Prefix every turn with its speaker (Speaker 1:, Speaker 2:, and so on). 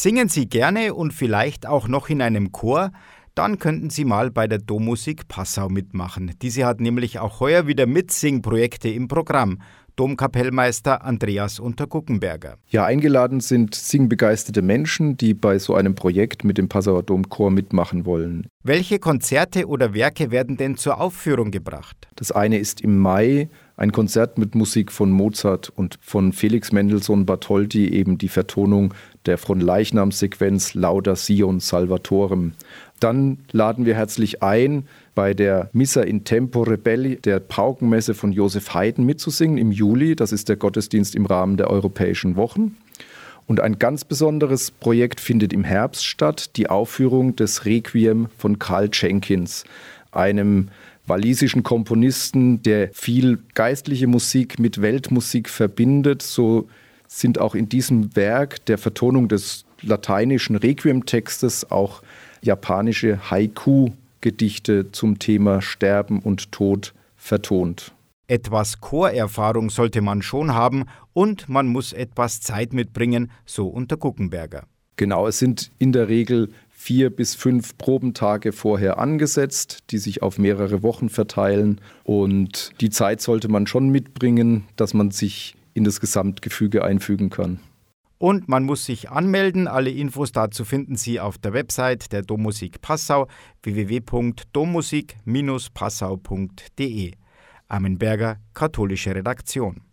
Speaker 1: Singen Sie gerne und vielleicht auch noch in einem Chor? Dann könnten Sie mal bei der Dommusik Passau mitmachen. Diese hat nämlich auch heuer wieder Mitsingprojekte im Programm. Domkapellmeister Andreas Unterguckenberger.
Speaker 2: Ja, eingeladen sind singbegeisterte Menschen, die bei so einem Projekt mit dem Passauer Domchor mitmachen wollen.
Speaker 1: Welche Konzerte oder Werke werden denn zur Aufführung gebracht?
Speaker 2: Das eine ist im Mai ein Konzert mit Musik von Mozart und von Felix Mendelssohn Bartholdy, eben die Vertonung der von Leichnamsequenz Lauda Sion Salvatorem. Dann laden wir herzlich ein, bei der Missa in Tempore Belli, der Paukenmesse von Josef Haydn mitzusingen im Juli. Das ist der Gottesdienst im Rahmen der Europäischen Wochen. Und ein ganz besonderes Projekt findet im Herbst statt, die Aufführung des Requiem von Karl Jenkins, einem walisischen Komponisten, der viel geistliche Musik mit Weltmusik verbindet. So sind auch in diesem Werk der Vertonung des lateinischen Requiem-Textes auch japanische Haiku Gedichte zum Thema Sterben und Tod vertont.
Speaker 1: Etwas Chorerfahrung sollte man schon haben und man muss etwas Zeit mitbringen, so unter Guckenberger.
Speaker 2: Genau, es sind in der Regel vier bis fünf Probentage vorher angesetzt, die sich auf mehrere Wochen verteilen. Und die Zeit sollte man schon mitbringen, dass man sich in das Gesamtgefüge einfügen kann.
Speaker 1: Und man muss sich anmelden. Alle Infos dazu finden Sie auf der Website der Dommusik Passau www.dommusik-passau.de. Armin Berger, katholische Redaktion.